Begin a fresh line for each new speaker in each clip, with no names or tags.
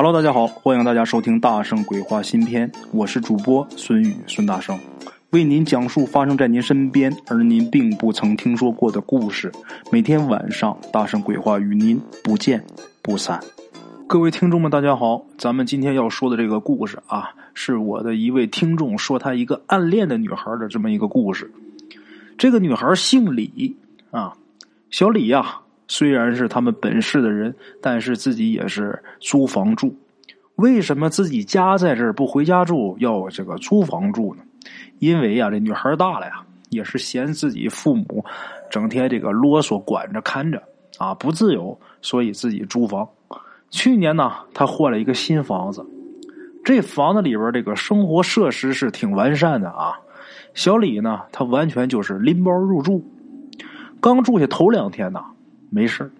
Hello，大家好，欢迎大家收听《大圣鬼话》新篇，我是主播孙宇孙大圣，为您讲述发生在您身边而您并不曾听说过的故事。每天晚上，大圣鬼话与您不见不散。各位听众们，大家好，咱们今天要说的这个故事啊，是我的一位听众说他一个暗恋的女孩的这么一个故事。这个女孩姓李啊，小李呀。虽然是他们本市的人，但是自己也是租房住。为什么自己家在这儿不回家住，要这个租房住呢？因为呀，这女孩大了呀，也是嫌自己父母整天这个啰嗦，管着看着啊不自由，所以自己租房。去年呢，他换了一个新房子，这房子里边这个生活设施是挺完善的啊。小李呢，他完全就是拎包入住，刚住下头两天呢。没事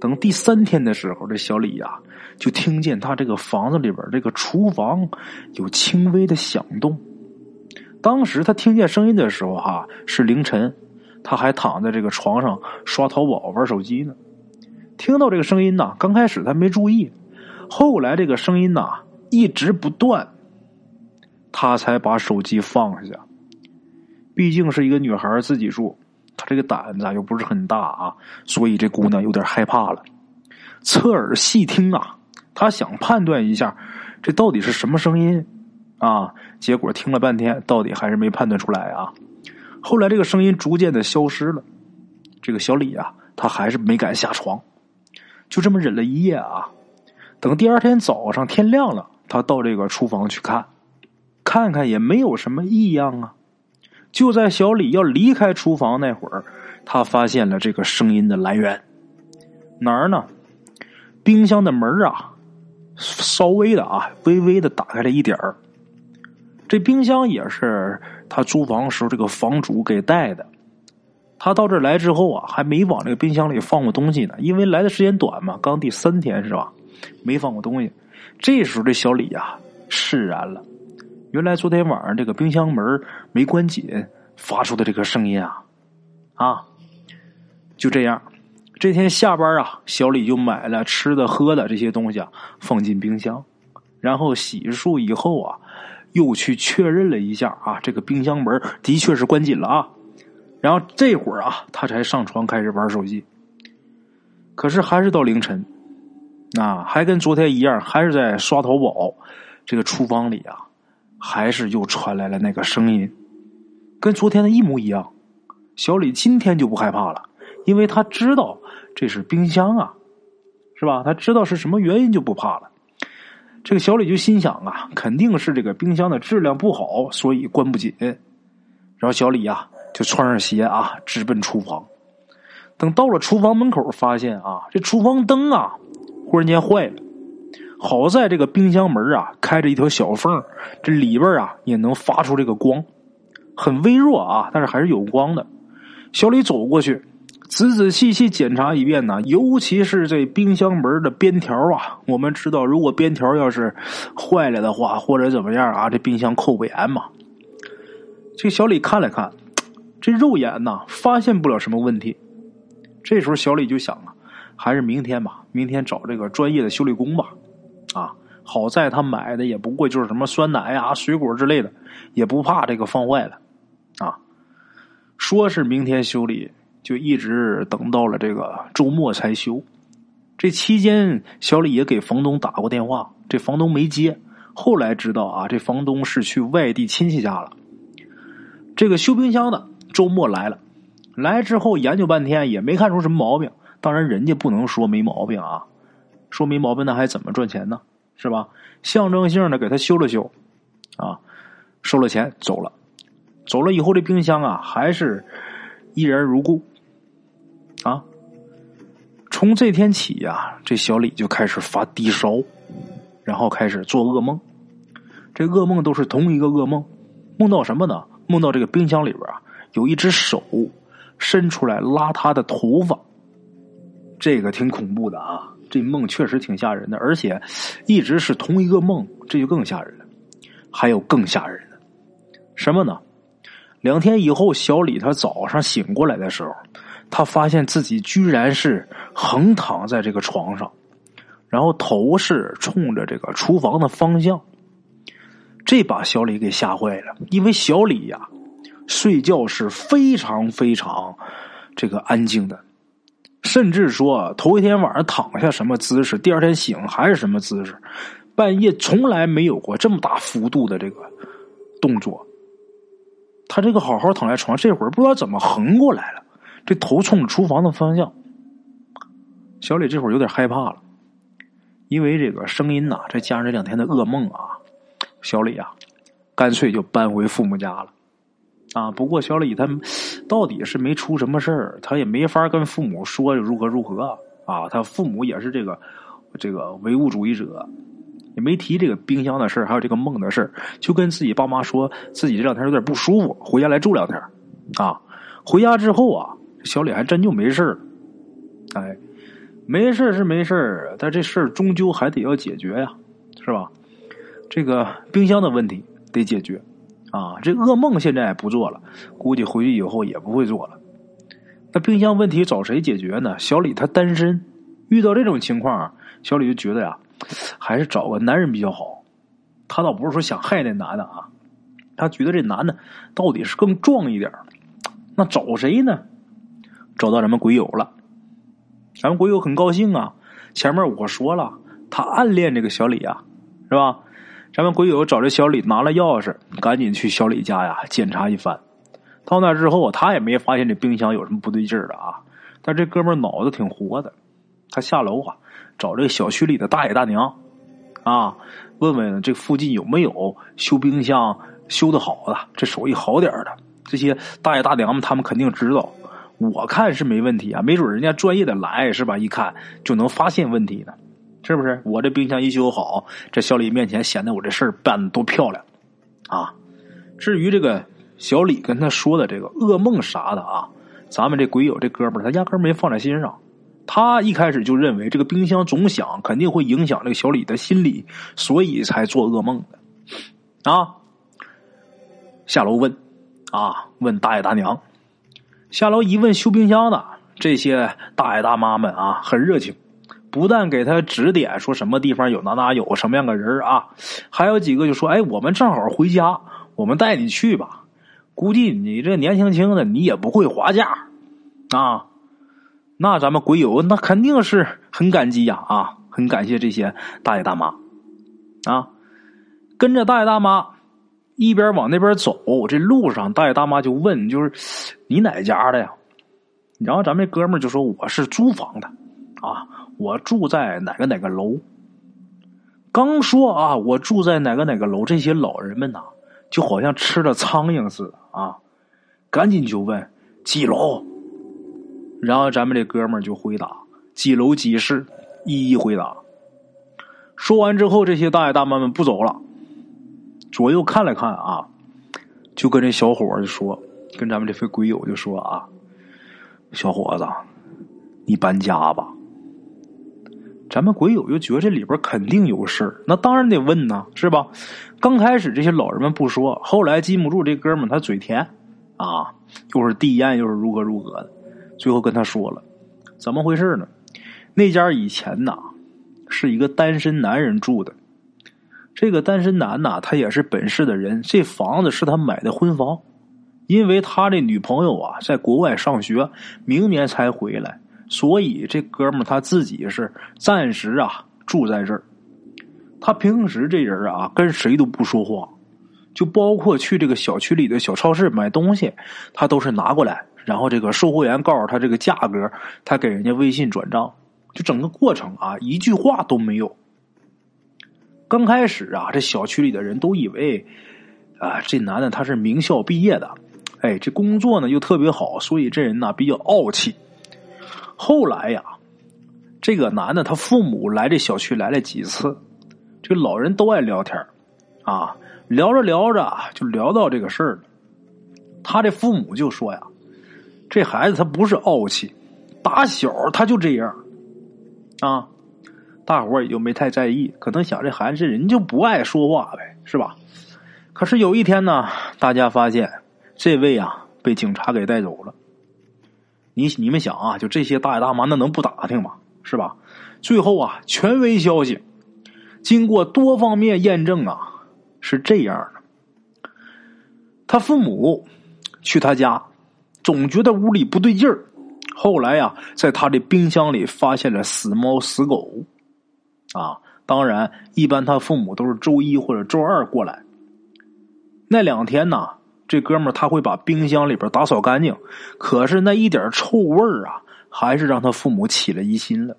等第三天的时候，这小李呀就听见他这个房子里边这个厨房有轻微的响动。当时他听见声音的时候，哈是凌晨，他还躺在这个床上刷淘宝玩手机呢。听到这个声音呐，刚开始他没注意，后来这个声音呐一直不断，他才把手机放下。毕竟是一个女孩自己住。这个胆子又不是很大啊，所以这姑娘有点害怕了。侧耳细听啊，她想判断一下这到底是什么声音啊。结果听了半天，到底还是没判断出来啊。后来这个声音逐渐的消失了。这个小李啊，他还是没敢下床，就这么忍了一夜啊。等第二天早上天亮了，他到这个厨房去看，看看也没有什么异样啊。就在小李要离开厨房那会儿，他发现了这个声音的来源。哪儿呢？冰箱的门啊，稍微的啊，微微的打开了一点儿。这冰箱也是他租房时候这个房主给带的。他到这来之后啊，还没往这个冰箱里放过东西呢，因为来的时间短嘛，刚第三天是吧？没放过东西。这时候这小李呀，释然了。原来昨天晚上这个冰箱门没关紧，发出的这个声音啊，啊，就这样。这天下班啊，小李就买了吃的喝的这些东西啊，放进冰箱，然后洗漱以后啊，又去确认了一下啊，这个冰箱门的确是关紧了啊。然后这会儿啊，他才上床开始玩手机。可是还是到凌晨，啊，还跟昨天一样，还是在刷淘宝。这个厨房里啊。还是又传来了那个声音，跟昨天的一模一样。小李今天就不害怕了，因为他知道这是冰箱啊，是吧？他知道是什么原因就不怕了。这个小李就心想啊，肯定是这个冰箱的质量不好，所以关不紧。然后小李呀就穿上鞋啊，直奔厨房。等到了厨房门口，发现啊，这厨房灯啊忽然间坏了。好在这个冰箱门啊开着一条小缝，这里边啊也能发出这个光，很微弱啊，但是还是有光的。小李走过去，仔仔细细检查一遍呢，尤其是这冰箱门的边条啊。我们知道，如果边条要是坏了的话，或者怎么样啊，这冰箱扣不严嘛。这小李看了看，这肉眼呐发现不了什么问题。这时候小李就想啊，还是明天吧，明天找这个专业的修理工吧。啊，好在他买的也不贵，就是什么酸奶呀、水果之类的，也不怕这个放坏了。啊，说是明天修理，就一直等到了这个周末才修。这期间，小李也给房东打过电话，这房东没接。后来知道啊，这房东是去外地亲戚家了。这个修冰箱的周末来了，来之后研究半天也没看出什么毛病。当然，人家不能说没毛病啊。说没毛病，那还怎么赚钱呢？是吧？象征性的给他修了修，啊，收了钱走了。走了以后，这冰箱啊还是依然如故。啊，从这天起呀，这小李就开始发低烧，然后开始做噩梦。这噩梦都是同一个噩梦，梦到什么呢？梦到这个冰箱里边啊有一只手伸出来拉他的头发，这个挺恐怖的啊。这梦确实挺吓人的，而且一直是同一个梦，这就更吓人了。还有更吓人的，什么呢？两天以后，小李他早上醒过来的时候，他发现自己居然是横躺在这个床上，然后头是冲着这个厨房的方向。这把小李给吓坏了，因为小李呀，睡觉是非常非常这个安静的，甚至说头一天晚上躺下什么姿势，第二天醒还是什么姿势，半夜从来没有过这么大幅度的这个动作。他这个好好躺在床，这会儿不知道怎么横过来了，这头冲着厨房的方向。小李这会儿有点害怕了，因为这个声音呐，再加上这两天的噩梦啊。小李啊，干脆就搬回父母家了，啊！不过小李他到底是没出什么事儿，他也没法跟父母说如何如何啊。他父母也是这个这个唯物主义者，也没提这个冰箱的事还有这个梦的事就跟自己爸妈说自己这两天有点不舒服，回家来住两天啊。回家之后啊，小李还真就没事哎，没事是没事但这事儿终究还得要解决呀，是吧？这个冰箱的问题得解决，啊，这噩梦现在不做了，估计回去以后也不会做了。那冰箱问题找谁解决呢？小李他单身，遇到这种情况，小李就觉得呀，还是找个男人比较好。他倒不是说想害那男的啊，他觉得这男的到底是更壮一点。那找谁呢？找到咱们鬼友了，咱们鬼友很高兴啊。前面我说了，他暗恋这个小李啊，是吧？咱们鬼友找这小李拿了钥匙，赶紧去小李家呀检查一番。到那之后，他也没发现这冰箱有什么不对劲的啊。但这哥们脑子挺活的，他下楼啊找这小区里的大爷大娘啊，问问这附近有没有修冰箱修的好的，这手艺好点的这些大爷大娘们，他们肯定知道。我看是没问题啊，没准人家专业的来是吧？一看就能发现问题呢。是不是我这冰箱一修好，这小李面前显得我这事儿办的多漂亮啊？至于这个小李跟他说的这个噩梦啥的啊，咱们这鬼友这哥们儿他压根没放在心上。他一开始就认为这个冰箱总响肯定会影响这个小李的心理，所以才做噩梦的啊。下楼问啊，问大爷大娘。下楼一问修冰箱的这些大爷大妈们啊，很热情。不但给他指点，说什么地方有哪哪有什么样的人啊，还有几个就说：“哎，我们正好回家，我们带你去吧。估计你这年轻轻的，你也不会划价啊。”那咱们鬼友那肯定是很感激呀啊，很感谢这些大爷大妈啊。跟着大爷大妈一边往那边走，这路上大爷大妈就问：“就是你哪家的呀？”然后咱们这哥们就说：“我是租房的啊。”我住在哪个哪个楼？刚说啊，我住在哪个哪个楼，这些老人们呐，就好像吃了苍蝇似的啊，赶紧就问几楼。然后咱们这哥们儿就回答几楼几室，一一回答。说完之后，这些大爷大妈们不走了，左右看了看啊，就跟这小伙就说，跟咱们这位鬼友就说啊，小伙子，你搬家吧。咱们鬼友就觉得这里边肯定有事儿，那当然得问呢，是吧？刚开始这些老人们不说，后来禁不住这哥们他嘴甜啊，又是递烟又是如何如何的，最后跟他说了，怎么回事呢？那家以前呐是一个单身男人住的，这个单身男呐他也是本市的人，这房子是他买的婚房，因为他这女朋友啊在国外上学，明年才回来。所以这哥们他自己是暂时啊住在这儿。他平时这人啊跟谁都不说话，就包括去这个小区里的小超市买东西，他都是拿过来，然后这个售货员告诉他这个价格，他给人家微信转账，就整个过程啊一句话都没有。刚开始啊，这小区里的人都以为啊这男的他是名校毕业的，哎，这工作呢又特别好，所以这人呢比较傲气。后来呀，这个男的他父母来这小区来了几次，这老人都爱聊天啊，聊着聊着就聊到这个事儿了。他这父母就说呀：“这孩子他不是傲气，打小他就这样啊。”大伙儿也就没太在意，可能想这孩子这人就不爱说话呗，是吧？可是有一天呢，大家发现这位啊被警察给带走了。你你们想啊，就这些大爷大妈，那能不打听吗？是吧？最后啊，权威消息经过多方面验证啊，是这样的：他父母去他家，总觉得屋里不对劲儿。后来呀，在他的冰箱里发现了死猫死狗。啊，当然，一般他父母都是周一或者周二过来。那两天呢，这哥们儿他会把冰箱里边打扫干净，可是那一点臭味儿啊，还是让他父母起了疑心了。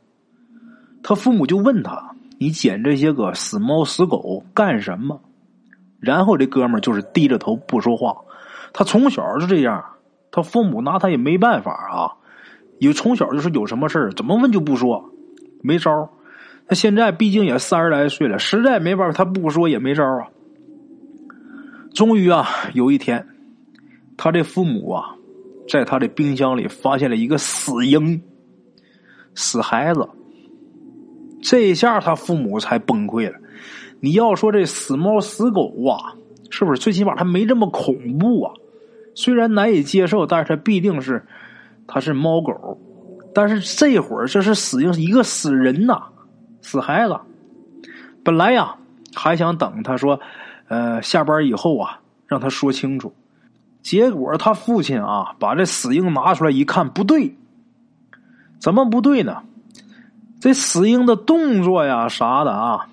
他父母就问他：“你捡这些个死猫死狗干什么？”然后这哥们儿就是低着头不说话。他从小就这样，他父母拿他也没办法啊。有从小就是有什么事儿，怎么问就不说，没招他现在毕竟也三十来岁了，实在没办法，他不说也没招啊。终于啊，有一天，他的父母啊，在他的冰箱里发现了一个死婴，死孩子。这一下他父母才崩溃了。你要说这死猫死狗啊，是不是最起码他没这么恐怖啊？虽然难以接受，但是他必定是他是猫狗。但是这会儿这是死婴，一个死人呐。死孩子，本来呀还想等他说，呃，下班以后啊，让他说清楚。结果他父亲啊，把这死婴拿出来一看，不对，怎么不对呢？这死婴的动作呀啥的啊，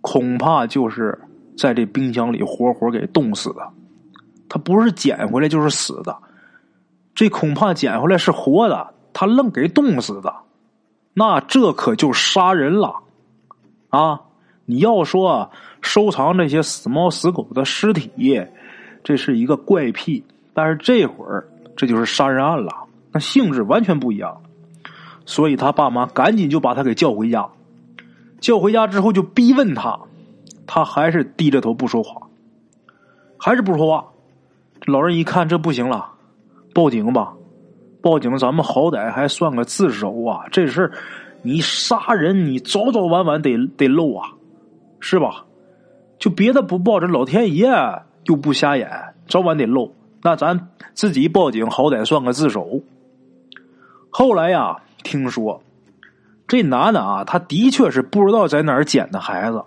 恐怕就是在这冰箱里活活给冻死的。他不是捡回来就是死的，这恐怕捡回来是活的，他愣给冻死的。那这可就杀人了，啊！你要说收藏这些死猫死狗的尸体，这是一个怪癖，但是这会儿这就是杀人案了，那性质完全不一样。所以他爸妈赶紧就把他给叫回家，叫回家之后就逼问他，他还是低着头不说话，还是不说话。老人一看这不行了，报警吧。报警，咱们好歹还算个自首啊！这事儿，你杀人，你早早晚晚得得露啊，是吧？就别的不报，这老天爷又不瞎眼，早晚得露。那咱自己报警，好歹算个自首。后来呀，听说这男的啊，他的确是不知道在哪儿捡的孩子。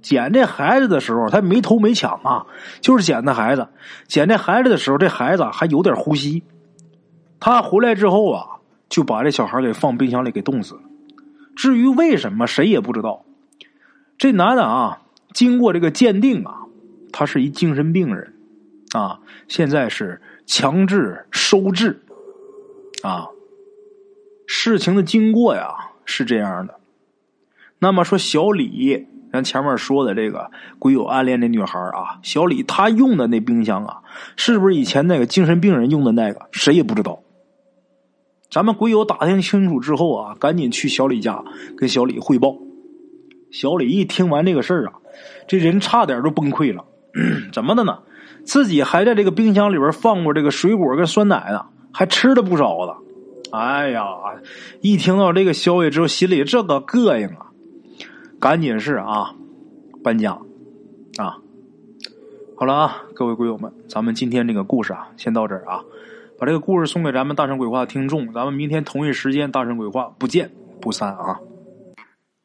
捡这孩子的时候，他没偷没抢啊，就是捡的孩子。捡这孩子的时候，这孩子还有点呼吸。他回来之后啊，就把这小孩给放冰箱里给冻死了。至于为什么，谁也不知道。这男的啊，经过这个鉴定啊，他是一精神病人啊，现在是强制收治啊。事情的经过呀是这样的。那么说，小李，咱前面说的这个鬼友暗恋的女孩啊，小李他用的那冰箱啊，是不是以前那个精神病人用的那个？谁也不知道。咱们鬼友打听清楚之后啊，赶紧去小李家跟小李汇报。小李一听完这个事儿啊，这人差点都崩溃了。怎么的呢？自己还在这个冰箱里边放过这个水果跟酸奶呢，还吃了不少了。哎呀，一听到这个消息之后，心里这个膈应啊！赶紧是啊，搬家啊！好了啊，各位鬼友们，咱们今天这个故事啊，先到这儿啊。把这个故事送给咱们大圣鬼话的听众，咱们明天同一时间大圣鬼话不见不散啊